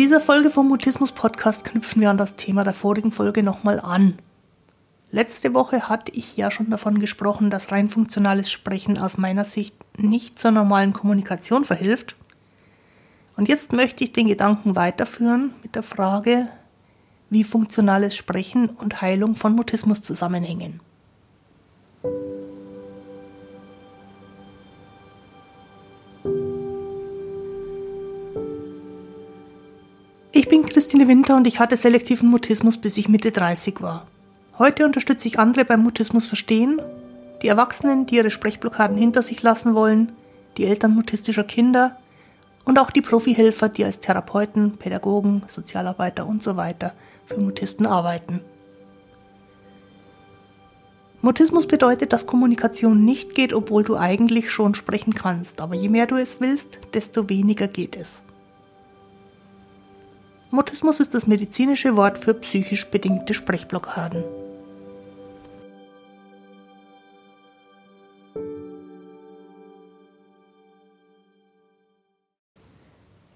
dieser Folge vom Mutismus Podcast knüpfen wir an das Thema der vorigen Folge nochmal an. Letzte Woche hatte ich ja schon davon gesprochen, dass rein funktionales Sprechen aus meiner Sicht nicht zur normalen Kommunikation verhilft. Und jetzt möchte ich den Gedanken weiterführen mit der Frage, wie funktionales Sprechen und Heilung von Mutismus zusammenhängen. Bin Christine Winter und ich hatte selektiven Mutismus, bis ich Mitte 30 war. Heute unterstütze ich andere beim Mutismus verstehen, die Erwachsenen, die ihre Sprechblockaden hinter sich lassen wollen, die Eltern mutistischer Kinder und auch die Profihelfer, die als Therapeuten, Pädagogen, Sozialarbeiter und so für Mutisten arbeiten. Mutismus bedeutet, dass Kommunikation nicht geht, obwohl du eigentlich schon sprechen kannst, aber je mehr du es willst, desto weniger geht es. Mutismus ist das medizinische Wort für psychisch bedingte Sprechblockaden.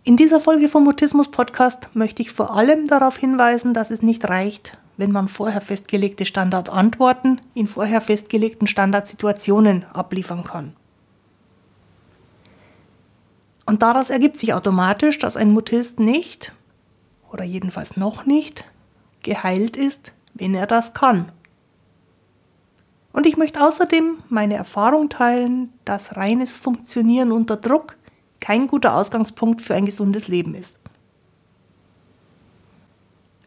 In dieser Folge vom Mutismus Podcast möchte ich vor allem darauf hinweisen, dass es nicht reicht, wenn man vorher festgelegte Standardantworten in vorher festgelegten Standardsituationen abliefern kann. Und daraus ergibt sich automatisch, dass ein Mutist nicht oder jedenfalls noch nicht, geheilt ist, wenn er das kann. Und ich möchte außerdem meine Erfahrung teilen, dass reines Funktionieren unter Druck kein guter Ausgangspunkt für ein gesundes Leben ist.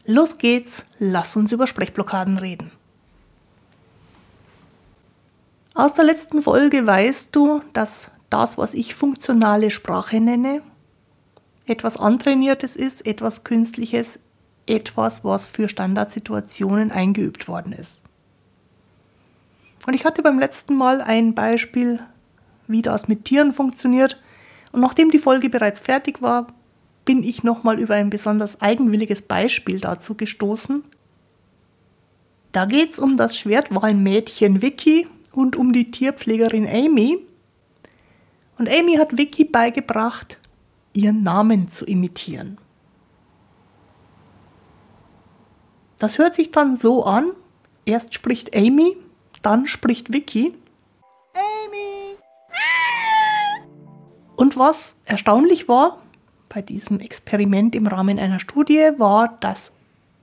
Los geht's, lass uns über Sprechblockaden reden. Aus der letzten Folge weißt du, dass das, was ich funktionale Sprache nenne, etwas Antrainiertes ist, etwas Künstliches, etwas, was für Standardsituationen eingeübt worden ist. Und ich hatte beim letzten Mal ein Beispiel, wie das mit Tieren funktioniert. Und nachdem die Folge bereits fertig war, bin ich nochmal über ein besonders eigenwilliges Beispiel dazu gestoßen. Da geht es um das Schwertwahlmädchen Vicky und um die Tierpflegerin Amy. Und Amy hat Vicky beigebracht, ihren Namen zu imitieren. Das hört sich dann so an. Erst spricht Amy, dann spricht Vicky. Amy! Und was erstaunlich war bei diesem Experiment im Rahmen einer Studie, war, dass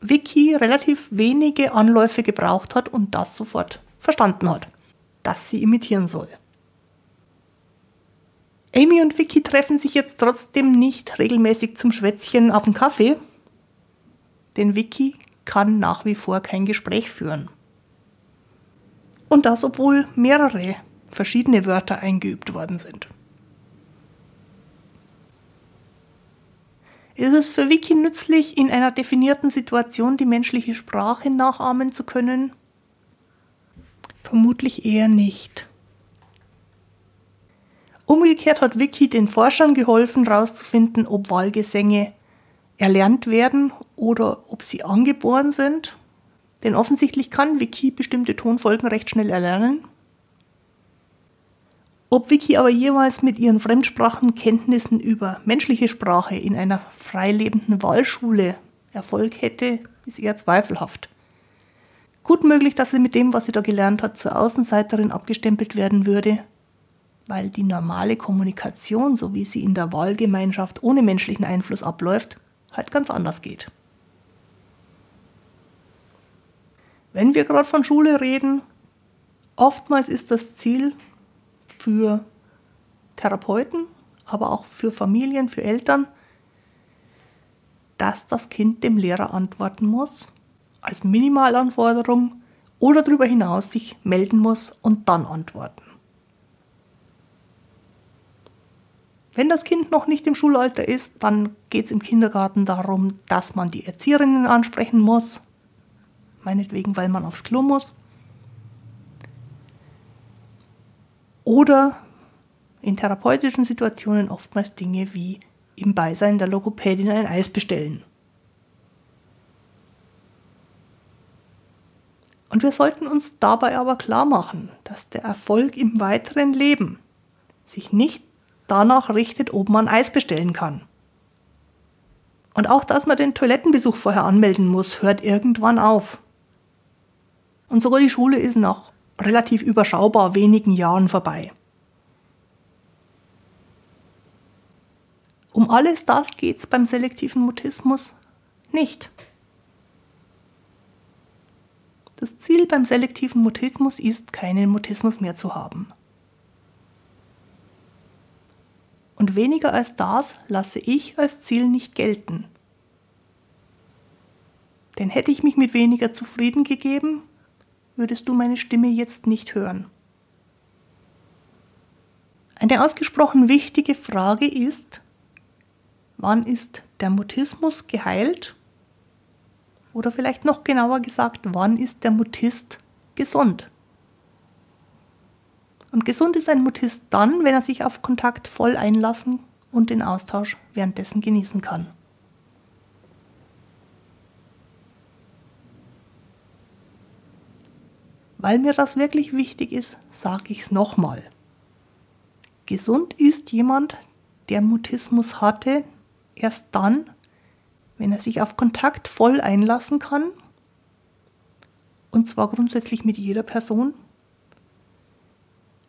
Vicky relativ wenige Anläufe gebraucht hat und das sofort verstanden hat, dass sie imitieren soll. Amy und Vicky treffen sich jetzt trotzdem nicht regelmäßig zum Schwätzchen auf den Kaffee, denn Vicky kann nach wie vor kein Gespräch führen. Und das, obwohl mehrere verschiedene Wörter eingeübt worden sind. Ist es für Vicky nützlich, in einer definierten Situation die menschliche Sprache nachahmen zu können? Vermutlich eher nicht. Umgekehrt hat Vicky den Forschern geholfen, herauszufinden, ob Wahlgesänge erlernt werden oder ob sie angeboren sind. Denn offensichtlich kann Vicky bestimmte Tonfolgen recht schnell erlernen. Ob Vicky aber jemals mit ihren Fremdsprachenkenntnissen über menschliche Sprache in einer freilebenden Wahlschule Erfolg hätte, ist eher zweifelhaft. Gut möglich, dass sie mit dem, was sie da gelernt hat, zur Außenseiterin abgestempelt werden würde weil die normale Kommunikation, so wie sie in der Wahlgemeinschaft ohne menschlichen Einfluss abläuft, halt ganz anders geht. Wenn wir gerade von Schule reden, oftmals ist das Ziel für Therapeuten, aber auch für Familien, für Eltern, dass das Kind dem Lehrer antworten muss, als Minimalanforderung oder darüber hinaus sich melden muss und dann antworten. Wenn das Kind noch nicht im Schulalter ist, dann geht es im Kindergarten darum, dass man die Erzieherinnen ansprechen muss. Meinetwegen, weil man aufs Klo muss. Oder in therapeutischen Situationen oftmals Dinge wie im Beisein der Logopädin ein Eis bestellen. Und wir sollten uns dabei aber klar machen, dass der Erfolg im weiteren Leben sich nicht danach richtet, ob man Eis bestellen kann. Und auch, dass man den Toilettenbesuch vorher anmelden muss, hört irgendwann auf. Und sogar die Schule ist nach relativ überschaubar wenigen Jahren vorbei. Um alles das geht es beim selektiven Mutismus nicht. Das Ziel beim selektiven Mutismus ist, keinen Mutismus mehr zu haben. Und weniger als das lasse ich als Ziel nicht gelten. Denn hätte ich mich mit weniger zufrieden gegeben, würdest du meine Stimme jetzt nicht hören. Eine ausgesprochen wichtige Frage ist, wann ist der Mutismus geheilt? Oder vielleicht noch genauer gesagt, wann ist der Mutist gesund? Und gesund ist ein Mutist dann, wenn er sich auf Kontakt voll einlassen und den Austausch währenddessen genießen kann. Weil mir das wirklich wichtig ist, sage ich es nochmal. Gesund ist jemand, der Mutismus hatte, erst dann, wenn er sich auf Kontakt voll einlassen kann, und zwar grundsätzlich mit jeder Person,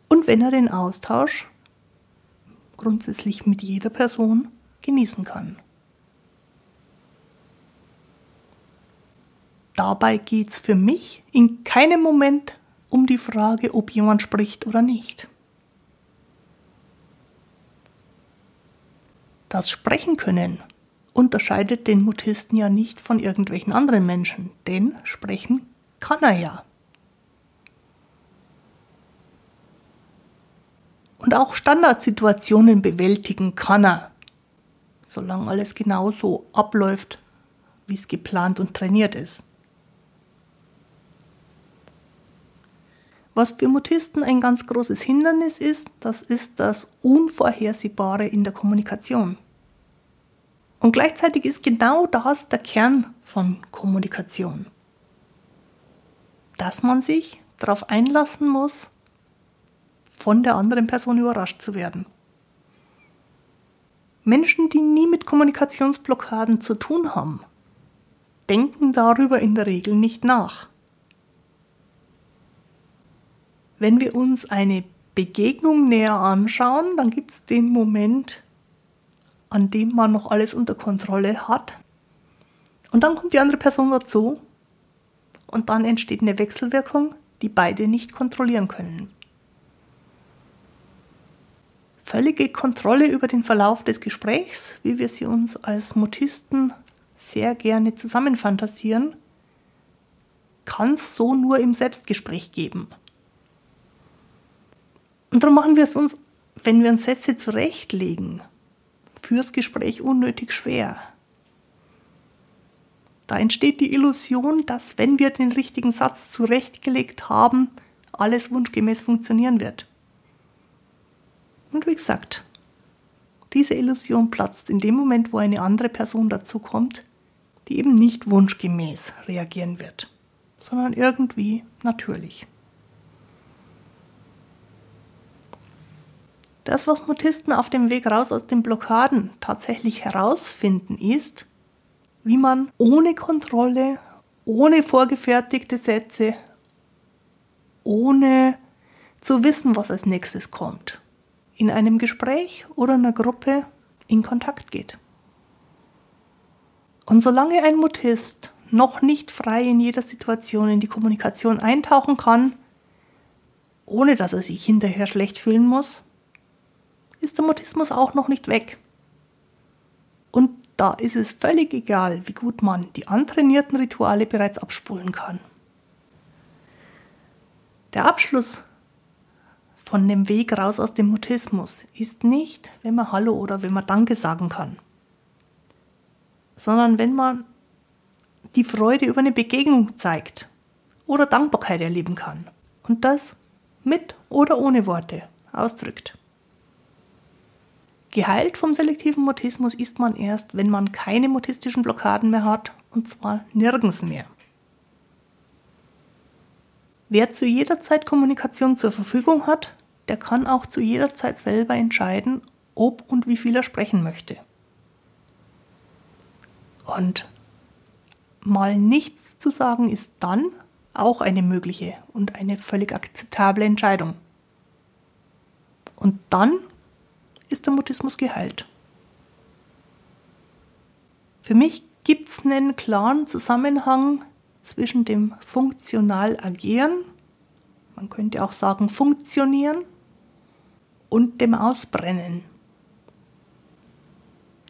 und wenn er den Austausch grundsätzlich mit jeder Person genießen kann. Dabei geht es für mich in keinem Moment um die Frage, ob jemand spricht oder nicht. Das Sprechen können unterscheidet den Mutisten ja nicht von irgendwelchen anderen Menschen, denn sprechen kann er ja. Und auch Standardsituationen bewältigen kann er, solange alles genauso abläuft, wie es geplant und trainiert ist. Was für Mutisten ein ganz großes Hindernis ist, das ist das Unvorhersehbare in der Kommunikation. Und gleichzeitig ist genau das der Kern von Kommunikation. Dass man sich darauf einlassen muss, von der anderen Person überrascht zu werden. Menschen, die nie mit Kommunikationsblockaden zu tun haben, denken darüber in der Regel nicht nach. Wenn wir uns eine Begegnung näher anschauen, dann gibt es den Moment, an dem man noch alles unter Kontrolle hat. Und dann kommt die andere Person dazu und dann entsteht eine Wechselwirkung, die beide nicht kontrollieren können. Völlige Kontrolle über den Verlauf des Gesprächs, wie wir sie uns als Mutisten sehr gerne zusammenfantasieren, kann es so nur im Selbstgespräch geben. Und darum machen wir es uns, wenn wir uns Sätze zurechtlegen, fürs Gespräch unnötig schwer. Da entsteht die Illusion, dass wenn wir den richtigen Satz zurechtgelegt haben, alles wunschgemäß funktionieren wird. Und wie gesagt, diese Illusion platzt in dem Moment, wo eine andere Person dazukommt, die eben nicht wunschgemäß reagieren wird, sondern irgendwie natürlich. Das, was Mutisten auf dem Weg raus aus den Blockaden tatsächlich herausfinden, ist, wie man ohne Kontrolle, ohne vorgefertigte Sätze, ohne zu wissen, was als nächstes kommt, in einem Gespräch oder einer Gruppe in Kontakt geht. Und solange ein Mutist noch nicht frei in jeder Situation in die Kommunikation eintauchen kann, ohne dass er sich hinterher schlecht fühlen muss, ist der Mutismus auch noch nicht weg. Und da ist es völlig egal, wie gut man die antrainierten Rituale bereits abspulen kann. Der Abschluss von dem Weg raus aus dem Mutismus ist nicht, wenn man Hallo oder wenn man Danke sagen kann, sondern wenn man die Freude über eine Begegnung zeigt oder Dankbarkeit erleben kann und das mit oder ohne Worte ausdrückt. Geheilt vom selektiven Mutismus ist man erst, wenn man keine mutistischen Blockaden mehr hat und zwar nirgends mehr. Wer zu jeder Zeit Kommunikation zur Verfügung hat, der kann auch zu jeder Zeit selber entscheiden, ob und wie viel er sprechen möchte. Und mal nichts zu sagen ist dann auch eine mögliche und eine völlig akzeptable Entscheidung. Und dann ist der Mutismus geheilt. Für mich gibt es einen klaren Zusammenhang zwischen dem funktional agieren, man könnte auch sagen funktionieren, und dem Ausbrennen.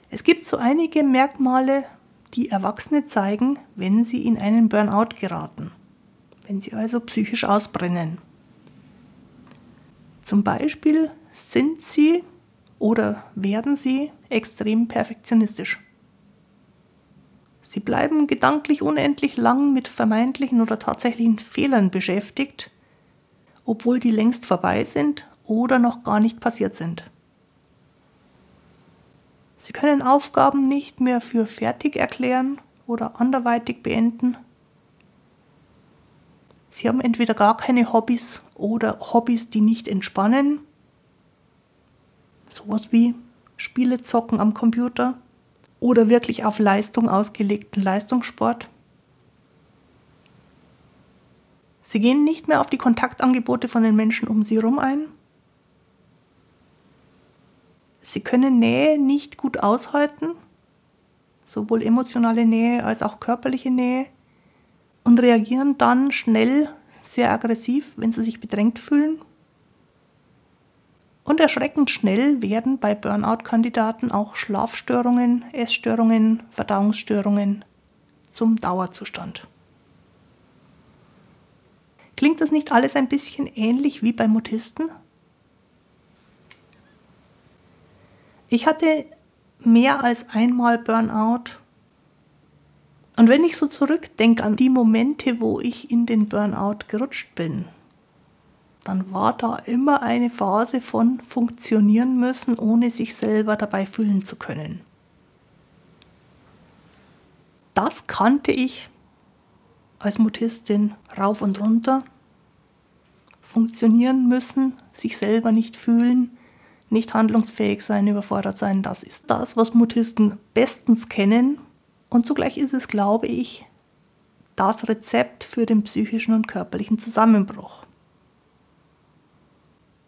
Es gibt so einige Merkmale, die Erwachsene zeigen, wenn sie in einen Burnout geraten, wenn sie also psychisch ausbrennen. Zum Beispiel sind sie oder werden sie extrem perfektionistisch. Sie bleiben gedanklich unendlich lang mit vermeintlichen oder tatsächlichen Fehlern beschäftigt, obwohl die längst vorbei sind oder noch gar nicht passiert sind. Sie können Aufgaben nicht mehr für fertig erklären oder anderweitig beenden. Sie haben entweder gar keine Hobbys oder Hobbys, die nicht entspannen. Sowas wie Spiele zocken am Computer oder wirklich auf Leistung ausgelegten Leistungssport. Sie gehen nicht mehr auf die Kontaktangebote von den Menschen um sie herum ein. Sie können Nähe nicht gut aushalten, sowohl emotionale Nähe als auch körperliche Nähe, und reagieren dann schnell sehr aggressiv, wenn sie sich bedrängt fühlen und erschreckend schnell werden bei Burnout-Kandidaten auch Schlafstörungen, Essstörungen, Verdauungsstörungen zum Dauerzustand. Klingt das nicht alles ein bisschen ähnlich wie bei Mutisten? Ich hatte mehr als einmal Burnout. Und wenn ich so zurückdenke an die Momente, wo ich in den Burnout gerutscht bin, dann war da immer eine Phase von funktionieren müssen, ohne sich selber dabei fühlen zu können. Das kannte ich als Mutistin rauf und runter. Funktionieren müssen, sich selber nicht fühlen, nicht handlungsfähig sein, überfordert sein, das ist das, was Mutisten bestens kennen. Und zugleich ist es, glaube ich, das Rezept für den psychischen und körperlichen Zusammenbruch.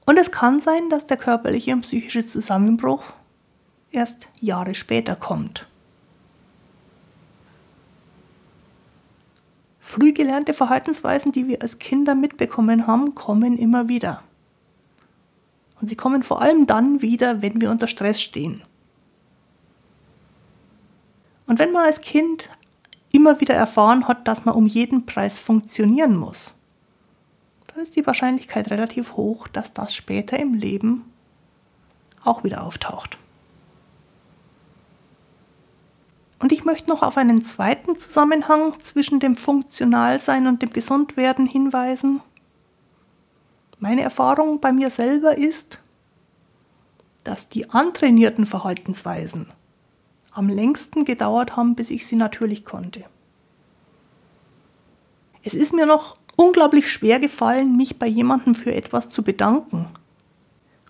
Und es kann sein, dass der körperliche und psychische Zusammenbruch erst Jahre später kommt. Früh gelernte Verhaltensweisen, die wir als Kinder mitbekommen haben, kommen immer wieder. Und sie kommen vor allem dann wieder, wenn wir unter Stress stehen. Und wenn man als Kind immer wieder erfahren hat, dass man um jeden Preis funktionieren muss, dann ist die Wahrscheinlichkeit relativ hoch, dass das später im Leben auch wieder auftaucht. Und ich möchte noch auf einen zweiten Zusammenhang zwischen dem Funktionalsein und dem Gesundwerden hinweisen. Meine Erfahrung bei mir selber ist, dass die antrainierten Verhaltensweisen am längsten gedauert haben, bis ich sie natürlich konnte. Es ist mir noch unglaublich schwer gefallen, mich bei jemandem für etwas zu bedanken,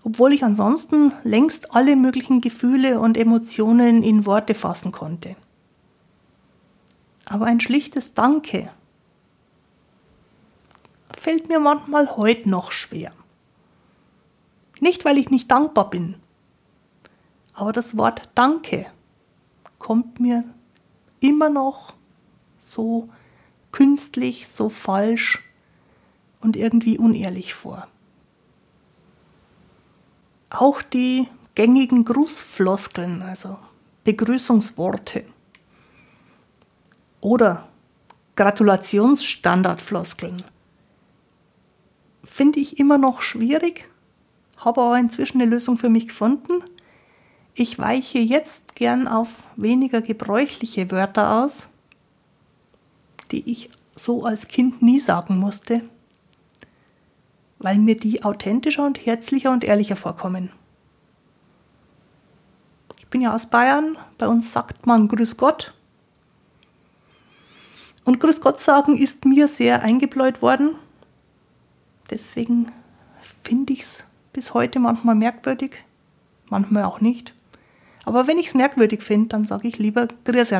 obwohl ich ansonsten längst alle möglichen Gefühle und Emotionen in Worte fassen konnte. Aber ein schlichtes Danke fällt mir manchmal heute noch schwer. Nicht, weil ich nicht dankbar bin, aber das Wort Danke kommt mir immer noch so künstlich, so falsch und irgendwie unehrlich vor. Auch die gängigen Grußfloskeln, also Begrüßungsworte oder Gratulationsstandardfloskeln, finde ich immer noch schwierig, habe aber inzwischen eine Lösung für mich gefunden. Ich weiche jetzt gern auf weniger gebräuchliche Wörter aus, die ich so als Kind nie sagen musste, weil mir die authentischer und herzlicher und ehrlicher vorkommen. Ich bin ja aus Bayern, bei uns sagt man Grüß Gott. Und Grüß Gott sagen ist mir sehr eingebläut worden. Deswegen finde ich es bis heute manchmal merkwürdig, manchmal auch nicht. Aber wenn ich es merkwürdig finde, dann sage ich lieber Grüß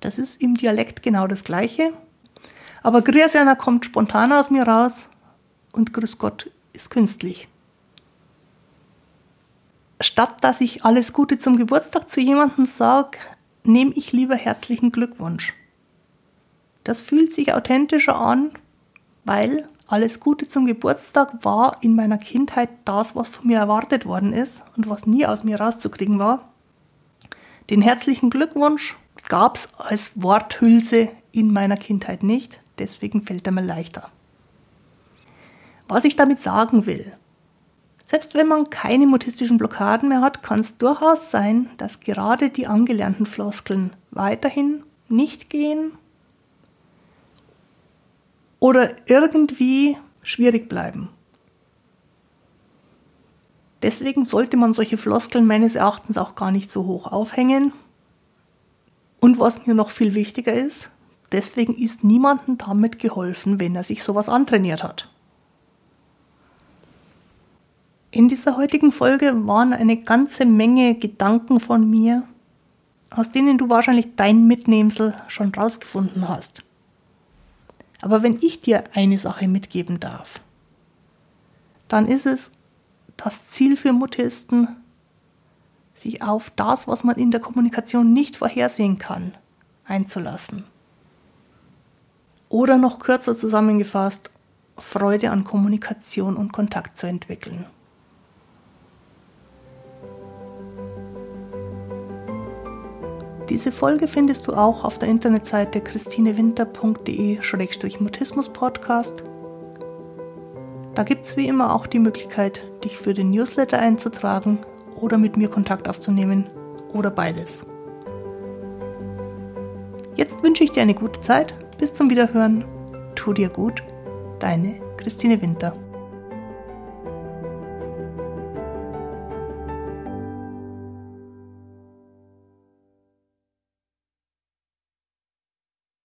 Das ist im Dialekt genau das Gleiche. Aber Grüß Anna kommt spontan aus mir raus und Grüß Gott ist künstlich. Statt dass ich alles Gute zum Geburtstag zu jemandem sage, nehme ich lieber herzlichen Glückwunsch. Das fühlt sich authentischer an, weil alles Gute zum Geburtstag war in meiner Kindheit das, was von mir erwartet worden ist und was nie aus mir rauszukriegen war. Den herzlichen Glückwunsch gab es als Worthülse in meiner Kindheit nicht, deswegen fällt er mir leichter. Was ich damit sagen will, selbst wenn man keine mutistischen Blockaden mehr hat, kann es durchaus sein, dass gerade die angelernten Floskeln weiterhin nicht gehen oder irgendwie schwierig bleiben. Deswegen sollte man solche Floskeln meines Erachtens auch gar nicht so hoch aufhängen. Und was mir noch viel wichtiger ist, deswegen ist niemandem damit geholfen, wenn er sich sowas antrainiert hat. In dieser heutigen Folge waren eine ganze Menge Gedanken von mir, aus denen du wahrscheinlich dein Mitnehmsel schon rausgefunden hast. Aber wenn ich dir eine Sache mitgeben darf, dann ist es das Ziel für Mutisten, sich auf das, was man in der Kommunikation nicht vorhersehen kann, einzulassen. Oder noch kürzer zusammengefasst, Freude an Kommunikation und Kontakt zu entwickeln. Diese Folge findest du auch auf der Internetseite christinewinter.de-mutismus-podcast. Da gibt es wie immer auch die Möglichkeit, dich für den Newsletter einzutragen oder mit mir Kontakt aufzunehmen oder beides. Jetzt wünsche ich dir eine gute Zeit. Bis zum Wiederhören. Tu dir gut. Deine Christine Winter.